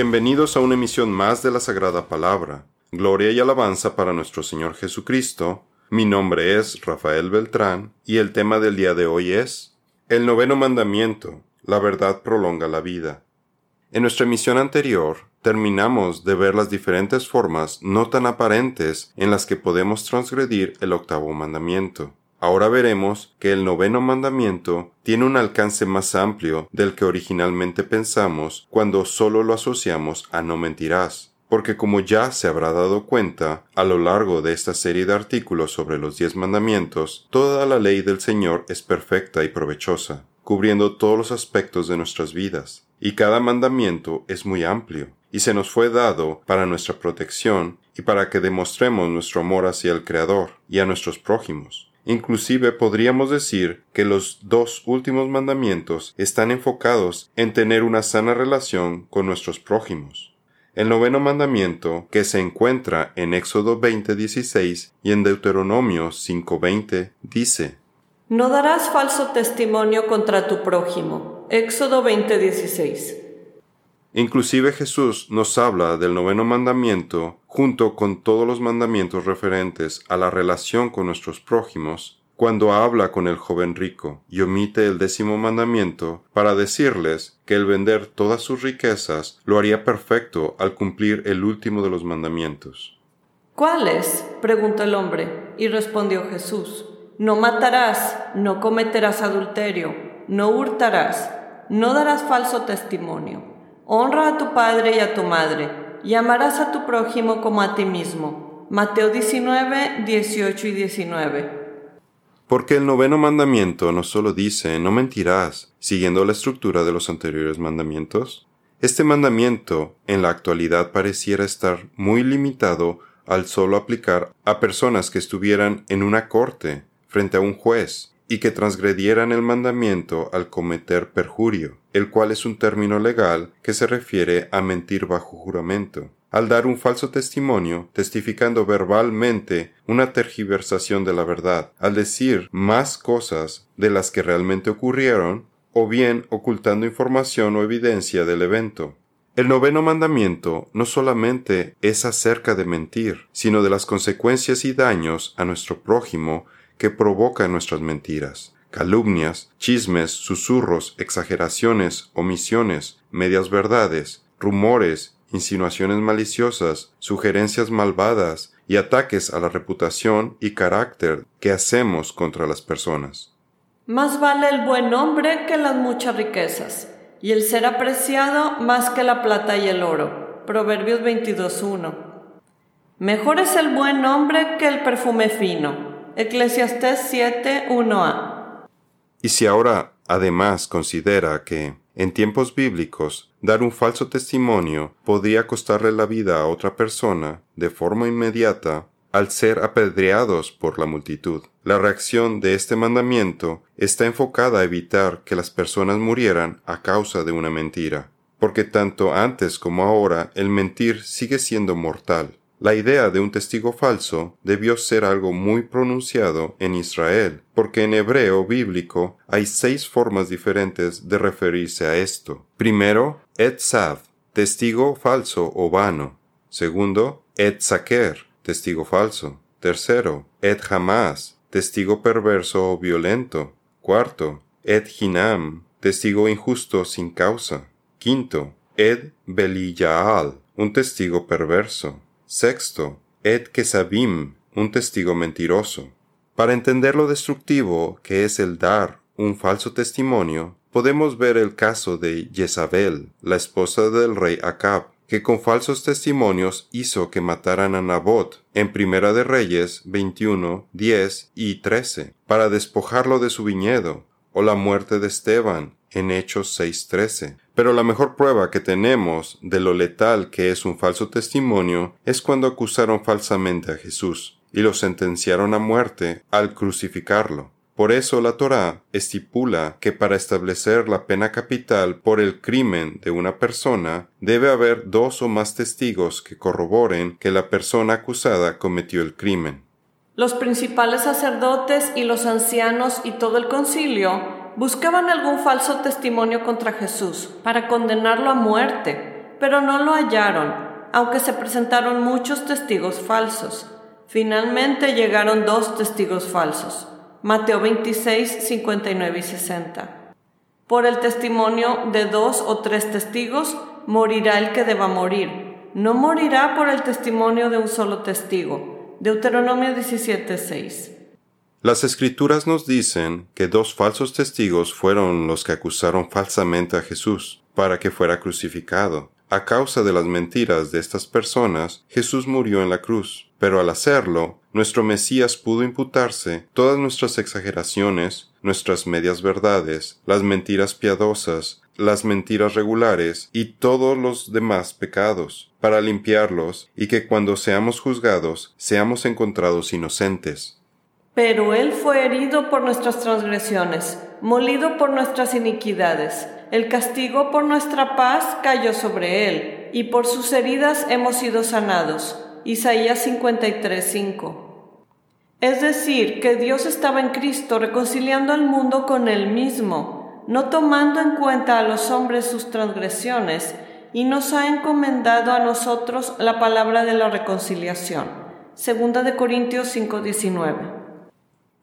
Bienvenidos a una emisión más de la Sagrada Palabra. Gloria y alabanza para nuestro Señor Jesucristo. Mi nombre es Rafael Beltrán y el tema del día de hoy es El noveno mandamiento. La verdad prolonga la vida. En nuestra emisión anterior terminamos de ver las diferentes formas no tan aparentes en las que podemos transgredir el octavo mandamiento. Ahora veremos que el noveno mandamiento tiene un alcance más amplio del que originalmente pensamos cuando solo lo asociamos a no mentirás, porque como ya se habrá dado cuenta a lo largo de esta serie de artículos sobre los diez mandamientos, toda la ley del Señor es perfecta y provechosa, cubriendo todos los aspectos de nuestras vidas, y cada mandamiento es muy amplio, y se nos fue dado para nuestra protección y para que demostremos nuestro amor hacia el Creador y a nuestros prójimos. Inclusive podríamos decir que los dos últimos mandamientos están enfocados en tener una sana relación con nuestros prójimos. El noveno mandamiento, que se encuentra en Éxodo 20:16 y en Deuteronomio 5:20, dice, No darás falso testimonio contra tu prójimo. Éxodo 20:16. Inclusive Jesús nos habla del noveno mandamiento junto con todos los mandamientos referentes a la relación con nuestros prójimos, cuando habla con el joven rico y omite el décimo mandamiento para decirles que el vender todas sus riquezas lo haría perfecto al cumplir el último de los mandamientos. ¿Cuáles? preguntó el hombre, y respondió Jesús, No matarás, no cometerás adulterio, no hurtarás, no darás falso testimonio Honra a tu padre y a tu madre, y amarás a tu prójimo como a ti mismo. Mateo 19, 18 y 19. Porque el noveno mandamiento no solo dice no mentirás, siguiendo la estructura de los anteriores mandamientos. Este mandamiento en la actualidad pareciera estar muy limitado al solo aplicar a personas que estuvieran en una corte frente a un juez y que transgredieran el mandamiento al cometer perjurio, el cual es un término legal que se refiere a mentir bajo juramento, al dar un falso testimonio, testificando verbalmente una tergiversación de la verdad, al decir más cosas de las que realmente ocurrieron, o bien ocultando información o evidencia del evento. El noveno mandamiento no solamente es acerca de mentir, sino de las consecuencias y daños a nuestro prójimo que provocan nuestras mentiras, calumnias, chismes, susurros, exageraciones, omisiones, medias verdades, rumores, insinuaciones maliciosas, sugerencias malvadas y ataques a la reputación y carácter que hacemos contra las personas. Más vale el buen hombre que las muchas riquezas, y el ser apreciado más que la plata y el oro. Proverbios 22.1. Mejor es el buen hombre que el perfume fino Eclesiastés 7, 1a. Y si ahora además considera que, en tiempos bíblicos, dar un falso testimonio podía costarle la vida a otra persona de forma inmediata al ser apedreados por la multitud. La reacción de este mandamiento está enfocada a evitar que las personas murieran a causa de una mentira, porque tanto antes como ahora el mentir sigue siendo mortal. La idea de un testigo falso debió ser algo muy pronunciado en Israel, porque en hebreo bíblico hay seis formas diferentes de referirse a esto. Primero, etzav, testigo falso o vano. Segundo, etzaker, testigo falso. Tercero, et jamás, testigo perverso o violento. Cuarto, et hinam, testigo injusto sin causa. Quinto, ed beliyaal, un testigo perverso. Sexto, Ed Kesabim, un testigo mentiroso. Para entender lo destructivo que es el dar un falso testimonio, podemos ver el caso de Jezabel, la esposa del rey Acab, que con falsos testimonios hizo que mataran a Nabot en Primera de Reyes 21, 10 y 13, para despojarlo de su viñedo, o la muerte de Esteban en Hechos 6:13. Pero la mejor prueba que tenemos de lo letal que es un falso testimonio es cuando acusaron falsamente a Jesús y lo sentenciaron a muerte al crucificarlo. Por eso la Torá estipula que para establecer la pena capital por el crimen de una persona debe haber dos o más testigos que corroboren que la persona acusada cometió el crimen. Los principales sacerdotes y los ancianos y todo el concilio buscaban algún falso testimonio contra Jesús para condenarlo a muerte, pero no lo hallaron, aunque se presentaron muchos testigos falsos. Finalmente llegaron dos testigos falsos. Mateo 26, 59 y 60. Por el testimonio de dos o tres testigos morirá el que deba morir. No morirá por el testimonio de un solo testigo. Deuteronomio 17, 6. Las escrituras nos dicen que dos falsos testigos fueron los que acusaron falsamente a Jesús para que fuera crucificado. A causa de las mentiras de estas personas, Jesús murió en la cruz, pero al hacerlo, nuestro Mesías pudo imputarse todas nuestras exageraciones, nuestras medias verdades, las mentiras piadosas, las mentiras regulares y todos los demás pecados, para limpiarlos y que cuando seamos juzgados seamos encontrados inocentes. Pero Él fue herido por nuestras transgresiones, molido por nuestras iniquidades. El castigo por nuestra paz cayó sobre Él, y por sus heridas hemos sido sanados. Isaías 53:5. Es decir, que Dios estaba en Cristo reconciliando al mundo con Él mismo, no tomando en cuenta a los hombres sus transgresiones, y nos ha encomendado a nosotros la palabra de la reconciliación. Segunda de Corintios 5:19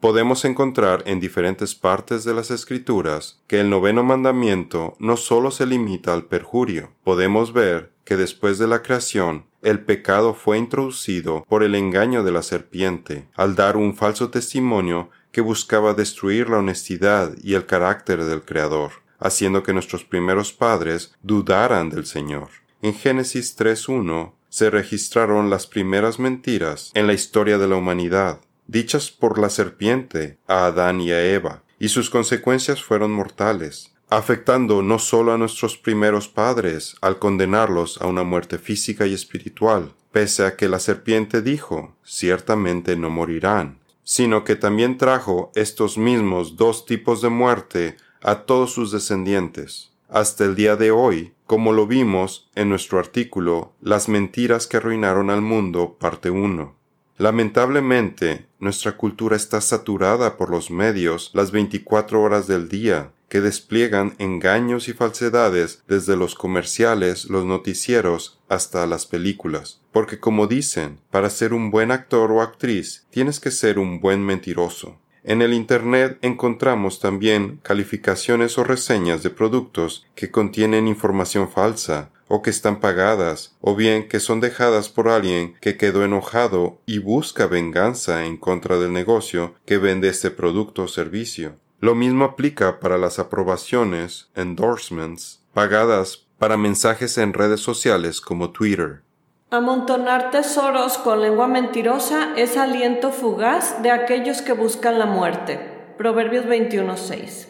podemos encontrar en diferentes partes de las Escrituras que el noveno mandamiento no solo se limita al perjurio. Podemos ver que después de la creación, el pecado fue introducido por el engaño de la serpiente, al dar un falso testimonio que buscaba destruir la honestidad y el carácter del Creador, haciendo que nuestros primeros padres dudaran del Señor. En Génesis 3.1 se registraron las primeras mentiras en la historia de la humanidad, dichas por la serpiente a Adán y a Eva, y sus consecuencias fueron mortales, afectando no solo a nuestros primeros padres al condenarlos a una muerte física y espiritual, pese a que la serpiente dijo, ciertamente no morirán, sino que también trajo estos mismos dos tipos de muerte a todos sus descendientes. Hasta el día de hoy, como lo vimos en nuestro artículo Las mentiras que arruinaron al mundo, parte 1. Lamentablemente, nuestra cultura está saturada por los medios las 24 horas del día, que despliegan engaños y falsedades desde los comerciales, los noticieros, hasta las películas. Porque como dicen, para ser un buen actor o actriz, tienes que ser un buen mentiroso. En el Internet encontramos también calificaciones o reseñas de productos que contienen información falsa, o que están pagadas, o bien que son dejadas por alguien que quedó enojado y busca venganza en contra del negocio que vende este producto o servicio. Lo mismo aplica para las aprobaciones, endorsements, pagadas para mensajes en redes sociales como Twitter. Amontonar tesoros con lengua mentirosa es aliento fugaz de aquellos que buscan la muerte. Proverbios 21:6.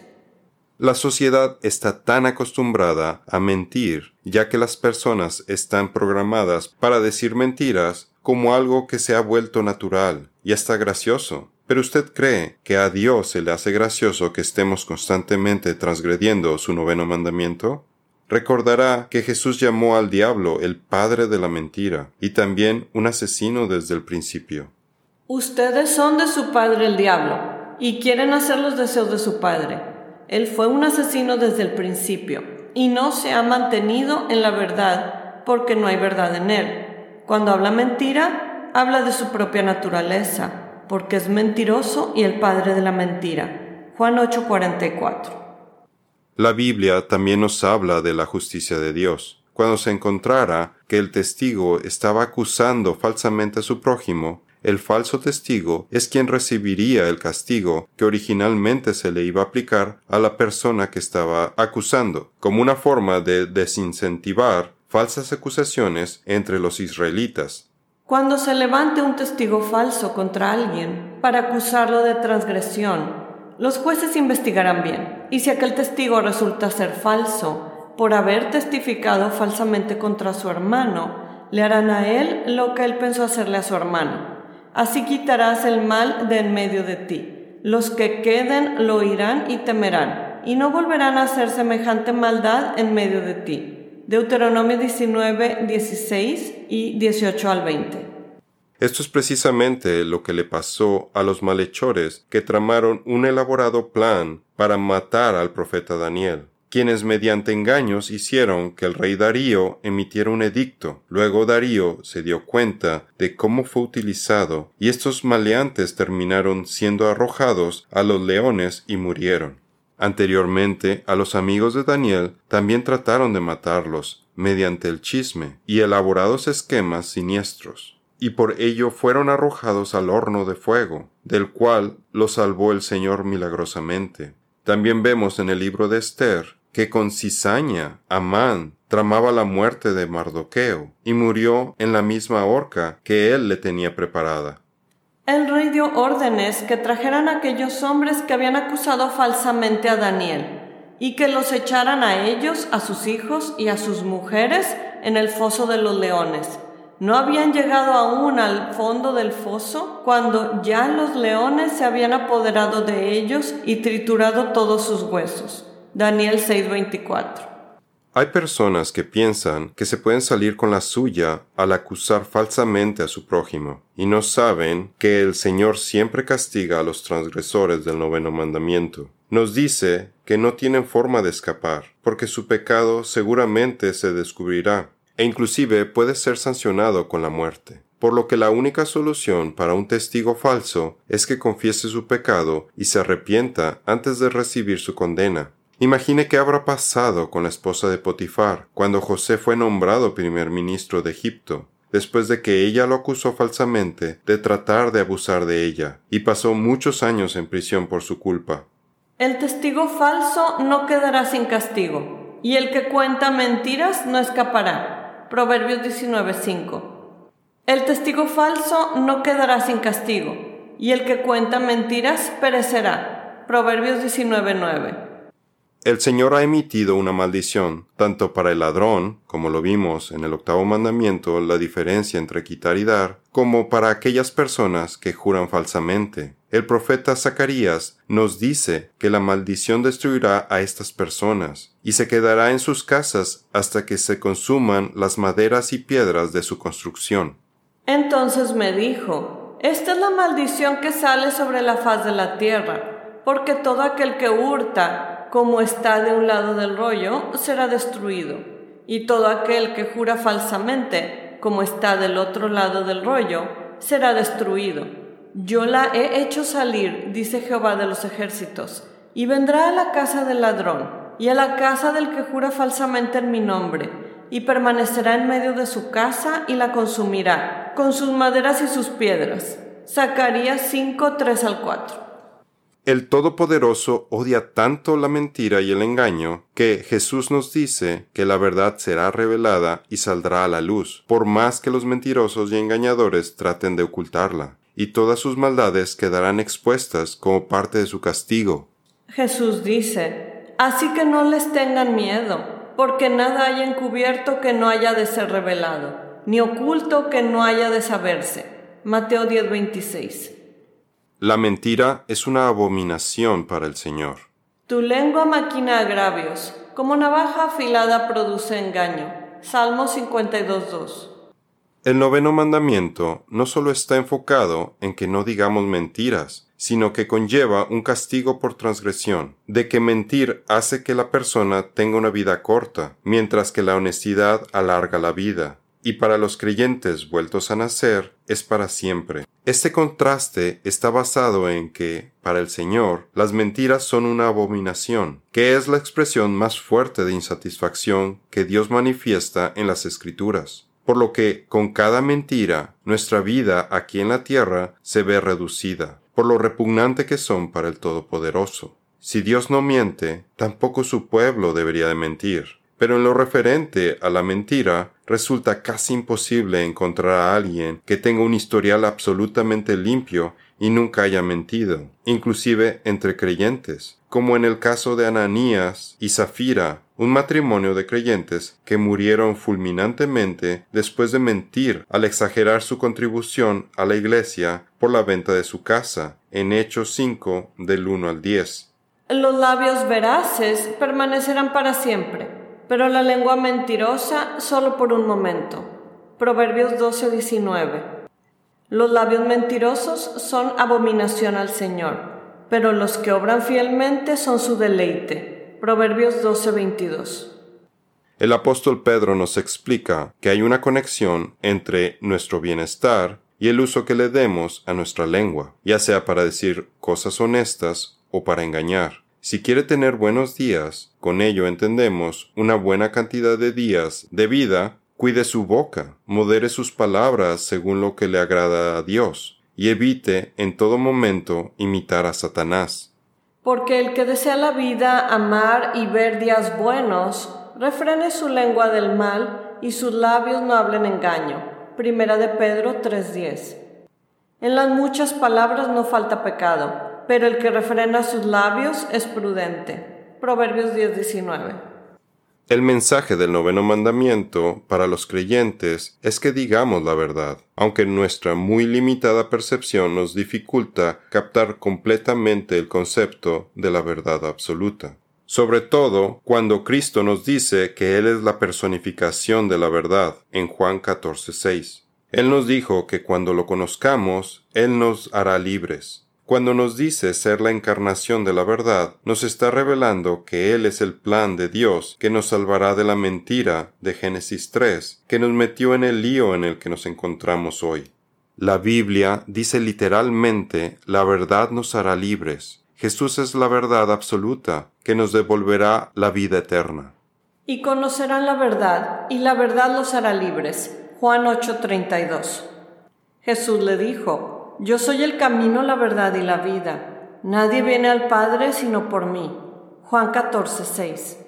La sociedad está tan acostumbrada a mentir, ya que las personas están programadas para decir mentiras como algo que se ha vuelto natural y hasta gracioso. Pero usted cree que a Dios se le hace gracioso que estemos constantemente transgrediendo su noveno mandamiento? Recordará que Jesús llamó al diablo el padre de la mentira y también un asesino desde el principio. Ustedes son de su padre el diablo y quieren hacer los deseos de su padre. Él fue un asesino desde el principio y no se ha mantenido en la verdad porque no hay verdad en él. Cuando habla mentira, habla de su propia naturaleza, porque es mentiroso y el padre de la mentira. Juan 8:44. La Biblia también nos habla de la justicia de Dios. Cuando se encontrara que el testigo estaba acusando falsamente a su prójimo, el falso testigo es quien recibiría el castigo que originalmente se le iba a aplicar a la persona que estaba acusando, como una forma de desincentivar falsas acusaciones entre los israelitas. Cuando se levante un testigo falso contra alguien para acusarlo de transgresión, los jueces investigarán bien, y si aquel testigo resulta ser falso, por haber testificado falsamente contra su hermano, le harán a él lo que él pensó hacerle a su hermano así quitarás el mal de en medio de ti. Los que queden lo oirán y temerán, y no volverán a hacer semejante maldad en medio de ti. Deuteronomio 19, 16 y 18 al 20. Esto es precisamente lo que le pasó a los malhechores que tramaron un elaborado plan para matar al profeta Daniel. Quienes mediante engaños hicieron que el rey Darío emitiera un edicto. Luego Darío se dio cuenta de cómo fue utilizado y estos maleantes terminaron siendo arrojados a los leones y murieron. Anteriormente, a los amigos de Daniel también trataron de matarlos mediante el chisme y elaborados esquemas siniestros, y por ello fueron arrojados al horno de fuego, del cual los salvó el Señor milagrosamente. También vemos en el libro de Esther que con cizaña Amán tramaba la muerte de Mardoqueo y murió en la misma horca que él le tenía preparada. El rey dio órdenes que trajeran a aquellos hombres que habían acusado falsamente a Daniel y que los echaran a ellos, a sus hijos y a sus mujeres en el foso de los leones. No habían llegado aún al fondo del foso cuando ya los leones se habían apoderado de ellos y triturado todos sus huesos. Daniel 6:24 hay personas que piensan que se pueden salir con la suya al acusar falsamente a su prójimo, y no saben que el Señor siempre castiga a los transgresores del noveno mandamiento. Nos dice que no tienen forma de escapar, porque su pecado seguramente se descubrirá, e inclusive puede ser sancionado con la muerte. Por lo que la única solución para un testigo falso es que confiese su pecado y se arrepienta antes de recibir su condena. Imagine qué habrá pasado con la esposa de Potifar cuando José fue nombrado primer ministro de Egipto, después de que ella lo acusó falsamente de tratar de abusar de ella, y pasó muchos años en prisión por su culpa. El testigo falso no quedará sin castigo, y el que cuenta mentiras no escapará. Proverbios 19:5. El testigo falso no quedará sin castigo, y el que cuenta mentiras perecerá. Proverbios 19:9. El Señor ha emitido una maldición, tanto para el ladrón, como lo vimos en el octavo mandamiento, la diferencia entre quitar y dar, como para aquellas personas que juran falsamente. El profeta Zacarías nos dice que la maldición destruirá a estas personas, y se quedará en sus casas hasta que se consuman las maderas y piedras de su construcción. Entonces me dijo, Esta es la maldición que sale sobre la faz de la tierra, porque todo aquel que hurta, como está de un lado del rollo, será destruido, y todo aquel que jura falsamente, como está del otro lado del rollo, será destruido. Yo la he hecho salir, dice Jehová de los ejércitos, y vendrá a la casa del ladrón, y a la casa del que jura falsamente en mi nombre, y permanecerá en medio de su casa y la consumirá, con sus maderas y sus piedras. Zacarías 5, 3 al 4. El Todopoderoso odia tanto la mentira y el engaño que Jesús nos dice que la verdad será revelada y saldrá a la luz, por más que los mentirosos y engañadores traten de ocultarla, y todas sus maldades quedarán expuestas como parte de su castigo. Jesús dice, Así que no les tengan miedo, porque nada hay encubierto que no haya de ser revelado, ni oculto que no haya de saberse. Mateo 10:26 la mentira es una abominación para el Señor. Tu lengua maquina agravios, como navaja afilada produce engaño. Salmo 52.2. El noveno mandamiento no solo está enfocado en que no digamos mentiras, sino que conlleva un castigo por transgresión, de que mentir hace que la persona tenga una vida corta, mientras que la honestidad alarga la vida y para los creyentes vueltos a nacer es para siempre. Este contraste está basado en que, para el Señor, las mentiras son una abominación, que es la expresión más fuerte de insatisfacción que Dios manifiesta en las Escrituras. Por lo que, con cada mentira, nuestra vida aquí en la tierra se ve reducida, por lo repugnante que son para el Todopoderoso. Si Dios no miente, tampoco su pueblo debería de mentir. Pero en lo referente a la mentira, resulta casi imposible encontrar a alguien que tenga un historial absolutamente limpio y nunca haya mentido, inclusive entre creyentes, como en el caso de Ananías y Zafira, un matrimonio de creyentes que murieron fulminantemente después de mentir al exagerar su contribución a la iglesia por la venta de su casa, en Hechos 5 del 1 al 10. Los labios veraces permanecerán para siempre pero la lengua mentirosa solo por un momento. Proverbios 12:19. Los labios mentirosos son abominación al Señor, pero los que obran fielmente son su deleite. Proverbios 12:22. El apóstol Pedro nos explica que hay una conexión entre nuestro bienestar y el uso que le demos a nuestra lengua, ya sea para decir cosas honestas o para engañar. Si quiere tener buenos días, con ello entendemos una buena cantidad de días de vida, cuide su boca, modere sus palabras según lo que le agrada a Dios, y evite en todo momento imitar a Satanás. Porque el que desea la vida, amar y ver días buenos, refrene su lengua del mal y sus labios no hablen engaño Primera de Pedro 3:10. En las muchas palabras no falta pecado, pero el que refrena sus labios es prudente. Proverbios 10:19. El mensaje del noveno mandamiento para los creyentes es que digamos la verdad, aunque nuestra muy limitada percepción nos dificulta captar completamente el concepto de la verdad absoluta sobre todo cuando Cristo nos dice que Él es la personificación de la verdad en Juan 14:6. Él nos dijo que cuando lo conozcamos, Él nos hará libres. Cuando nos dice ser la encarnación de la verdad, nos está revelando que Él es el plan de Dios que nos salvará de la mentira de Génesis 3, que nos metió en el lío en el que nos encontramos hoy. La Biblia dice literalmente la verdad nos hará libres. Jesús es la verdad absoluta que nos devolverá la vida eterna. Y conocerán la verdad, y la verdad los hará libres. Juan 8:32. Jesús le dijo, Yo soy el camino, la verdad y la vida. Nadie viene al Padre sino por mí. Juan 14:6.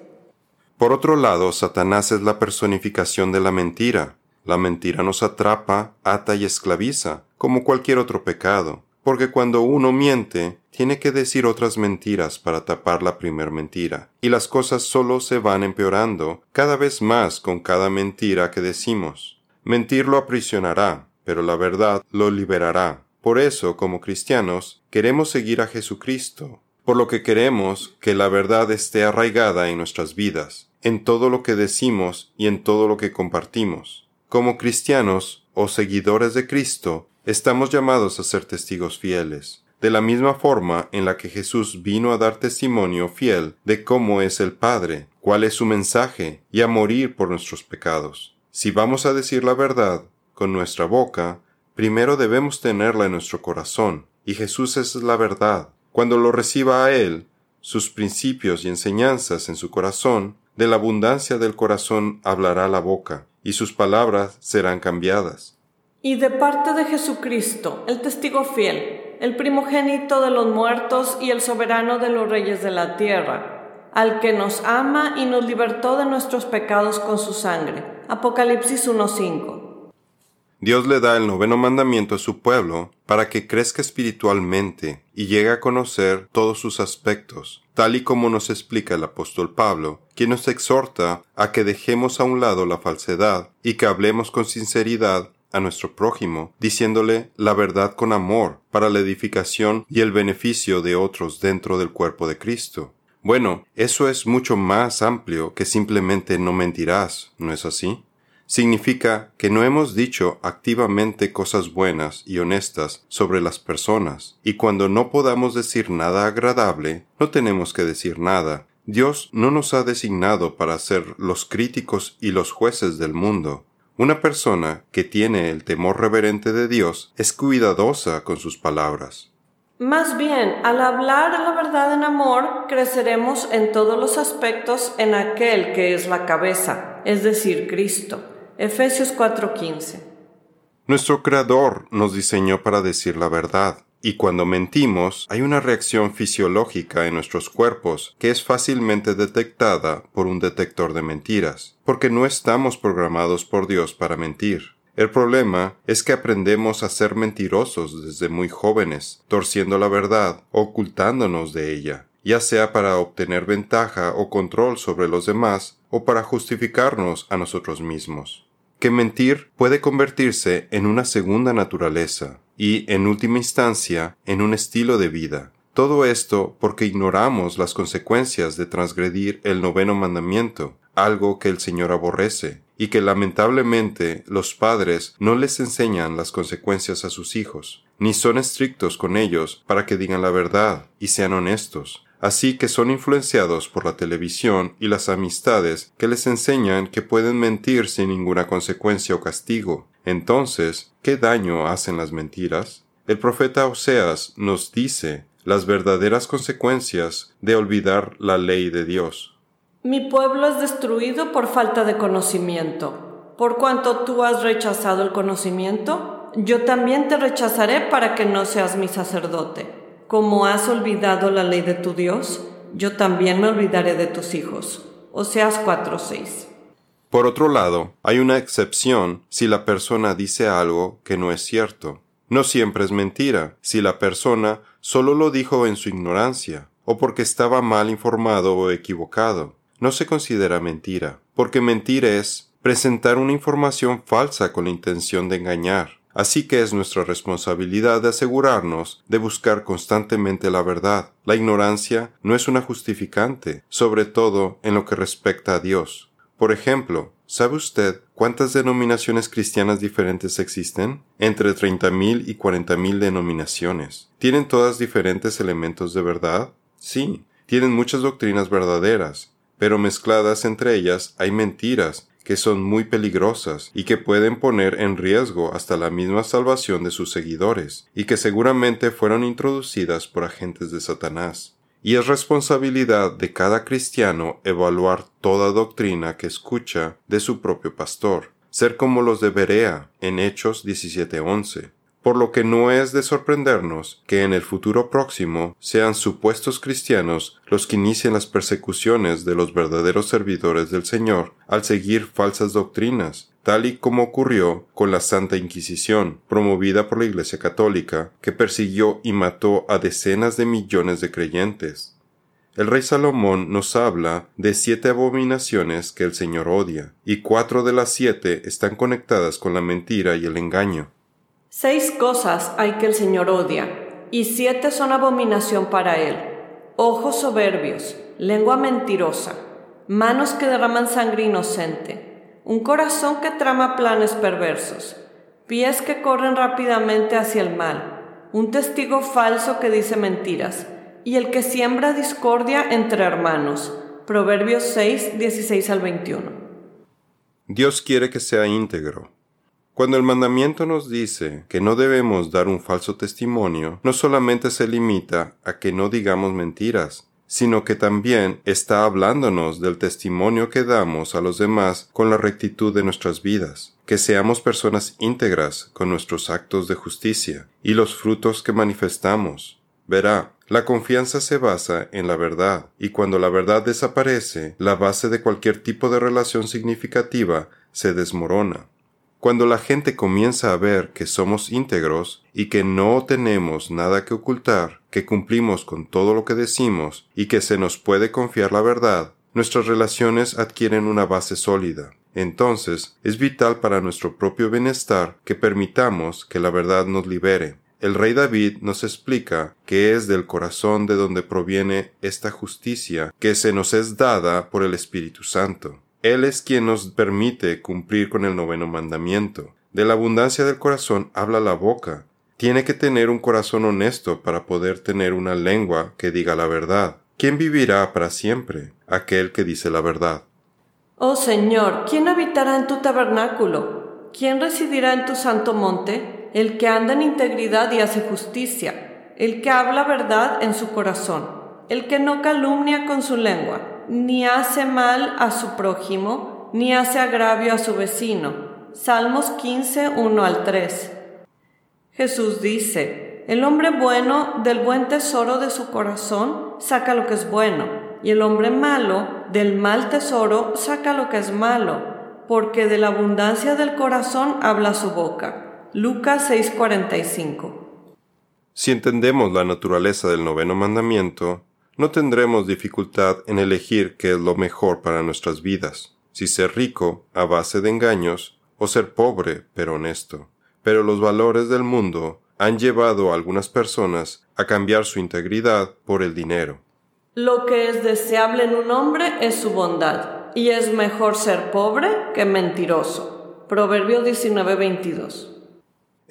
Por otro lado, Satanás es la personificación de la mentira. La mentira nos atrapa, ata y esclaviza, como cualquier otro pecado porque cuando uno miente, tiene que decir otras mentiras para tapar la primer mentira, y las cosas solo se van empeorando cada vez más con cada mentira que decimos. Mentir lo aprisionará, pero la verdad lo liberará. Por eso, como cristianos, queremos seguir a Jesucristo, por lo que queremos que la verdad esté arraigada en nuestras vidas, en todo lo que decimos y en todo lo que compartimos. Como cristianos o seguidores de Cristo, estamos llamados a ser testigos fieles, de la misma forma en la que Jesús vino a dar testimonio fiel de cómo es el Padre, cuál es su mensaje, y a morir por nuestros pecados. Si vamos a decir la verdad con nuestra boca, primero debemos tenerla en nuestro corazón, y Jesús es la verdad. Cuando lo reciba a Él, sus principios y enseñanzas en su corazón, de la abundancia del corazón hablará la boca, y sus palabras serán cambiadas. Y de parte de Jesucristo, el testigo fiel, el primogénito de los muertos y el soberano de los reyes de la tierra, al que nos ama y nos libertó de nuestros pecados con su sangre. Apocalipsis 1.5. Dios le da el noveno mandamiento a su pueblo para que crezca espiritualmente y llegue a conocer todos sus aspectos, tal y como nos explica el apóstol Pablo, quien nos exhorta a que dejemos a un lado la falsedad y que hablemos con sinceridad a nuestro prójimo, diciéndole la verdad con amor para la edificación y el beneficio de otros dentro del cuerpo de Cristo. Bueno, eso es mucho más amplio que simplemente no mentirás, ¿no es así? Significa que no hemos dicho activamente cosas buenas y honestas sobre las personas, y cuando no podamos decir nada agradable, no tenemos que decir nada. Dios no nos ha designado para ser los críticos y los jueces del mundo, una persona que tiene el temor reverente de Dios es cuidadosa con sus palabras. Más bien, al hablar la verdad en amor, creceremos en todos los aspectos en aquel que es la cabeza, es decir, Cristo. Efesios 4:15. Nuestro Creador nos diseñó para decir la verdad. Y cuando mentimos, hay una reacción fisiológica en nuestros cuerpos que es fácilmente detectada por un detector de mentiras, porque no estamos programados por Dios para mentir. El problema es que aprendemos a ser mentirosos desde muy jóvenes, torciendo la verdad, ocultándonos de ella, ya sea para obtener ventaja o control sobre los demás o para justificarnos a nosotros mismos. Que mentir puede convertirse en una segunda naturaleza, y, en última instancia, en un estilo de vida. Todo esto porque ignoramos las consecuencias de transgredir el noveno mandamiento, algo que el Señor aborrece, y que lamentablemente los padres no les enseñan las consecuencias a sus hijos, ni son estrictos con ellos para que digan la verdad y sean honestos. Así que son influenciados por la televisión y las amistades que les enseñan que pueden mentir sin ninguna consecuencia o castigo. Entonces, ¿qué daño hacen las mentiras? El profeta Oseas nos dice las verdaderas consecuencias de olvidar la ley de Dios. Mi pueblo es destruido por falta de conocimiento. Por cuanto tú has rechazado el conocimiento, yo también te rechazaré para que no seas mi sacerdote. Como has olvidado la ley de tu Dios, yo también me olvidaré de tus hijos. Oseas 4:6. Por otro lado, hay una excepción si la persona dice algo que no es cierto. No siempre es mentira si la persona solo lo dijo en su ignorancia o porque estaba mal informado o equivocado no se considera mentira, porque mentir es presentar una información falsa con la intención de engañar. Así que es nuestra responsabilidad de asegurarnos de buscar constantemente la verdad. La ignorancia no es una justificante, sobre todo en lo que respecta a Dios. Por ejemplo, ¿sabe usted cuántas denominaciones cristianas diferentes existen? Entre 30.000 y 40.000 denominaciones. ¿Tienen todas diferentes elementos de verdad? Sí, tienen muchas doctrinas verdaderas, pero mezcladas entre ellas hay mentiras que son muy peligrosas y que pueden poner en riesgo hasta la misma salvación de sus seguidores, y que seguramente fueron introducidas por agentes de Satanás. Y es responsabilidad de cada cristiano evaluar toda doctrina que escucha de su propio pastor, ser como los de Berea en Hechos 17:11, por lo que no es de sorprendernos que en el futuro próximo sean supuestos cristianos los que inicien las persecuciones de los verdaderos servidores del Señor al seguir falsas doctrinas, tal y como ocurrió con la Santa Inquisición, promovida por la Iglesia Católica, que persiguió y mató a decenas de millones de creyentes. El rey Salomón nos habla de siete abominaciones que el Señor odia, y cuatro de las siete están conectadas con la mentira y el engaño. Seis cosas hay que el Señor odia, y siete son abominación para Él. Ojos soberbios, lengua mentirosa, manos que derraman sangre inocente, un corazón que trama planes perversos, pies que corren rápidamente hacia el mal, un testigo falso que dice mentiras, y el que siembra discordia entre hermanos. Proverbios 6, 16 al 21. Dios quiere que sea íntegro, cuando el mandamiento nos dice que no debemos dar un falso testimonio, no solamente se limita a que no digamos mentiras, sino que también está hablándonos del testimonio que damos a los demás con la rectitud de nuestras vidas, que seamos personas íntegras con nuestros actos de justicia y los frutos que manifestamos. Verá, la confianza se basa en la verdad, y cuando la verdad desaparece, la base de cualquier tipo de relación significativa se desmorona. Cuando la gente comienza a ver que somos íntegros y que no tenemos nada que ocultar, que cumplimos con todo lo que decimos y que se nos puede confiar la verdad, nuestras relaciones adquieren una base sólida. Entonces, es vital para nuestro propio bienestar que permitamos que la verdad nos libere. El rey David nos explica que es del corazón de donde proviene esta justicia que se nos es dada por el Espíritu Santo. Él es quien nos permite cumplir con el noveno mandamiento. De la abundancia del corazón habla la boca. Tiene que tener un corazón honesto para poder tener una lengua que diga la verdad. ¿Quién vivirá para siempre? Aquel que dice la verdad. Oh Señor, ¿quién habitará en tu tabernáculo? ¿Quién residirá en tu santo monte? El que anda en integridad y hace justicia, el que habla verdad en su corazón, el que no calumnia con su lengua ni hace mal a su prójimo, ni hace agravio a su vecino. Salmos 15, 1 al 3. Jesús dice, el hombre bueno del buen tesoro de su corazón saca lo que es bueno, y el hombre malo del mal tesoro saca lo que es malo, porque de la abundancia del corazón habla su boca. Lucas 6:45. Si entendemos la naturaleza del noveno mandamiento, no tendremos dificultad en elegir qué es lo mejor para nuestras vidas, si ser rico a base de engaños o ser pobre pero honesto. Pero los valores del mundo han llevado a algunas personas a cambiar su integridad por el dinero. Lo que es deseable en un hombre es su bondad, y es mejor ser pobre que mentiroso. Proverbio 19:22.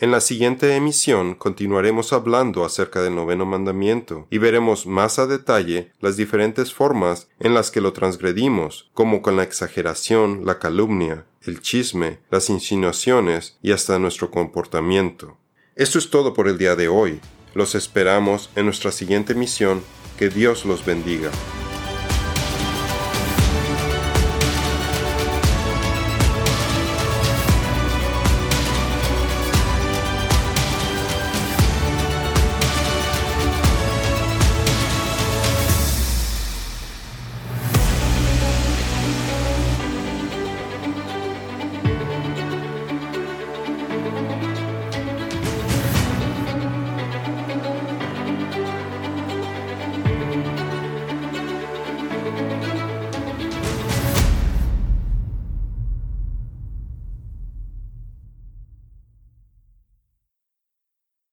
En la siguiente emisión continuaremos hablando acerca del noveno mandamiento y veremos más a detalle las diferentes formas en las que lo transgredimos, como con la exageración, la calumnia, el chisme, las insinuaciones y hasta nuestro comportamiento. Esto es todo por el día de hoy. Los esperamos en nuestra siguiente misión. Que Dios los bendiga.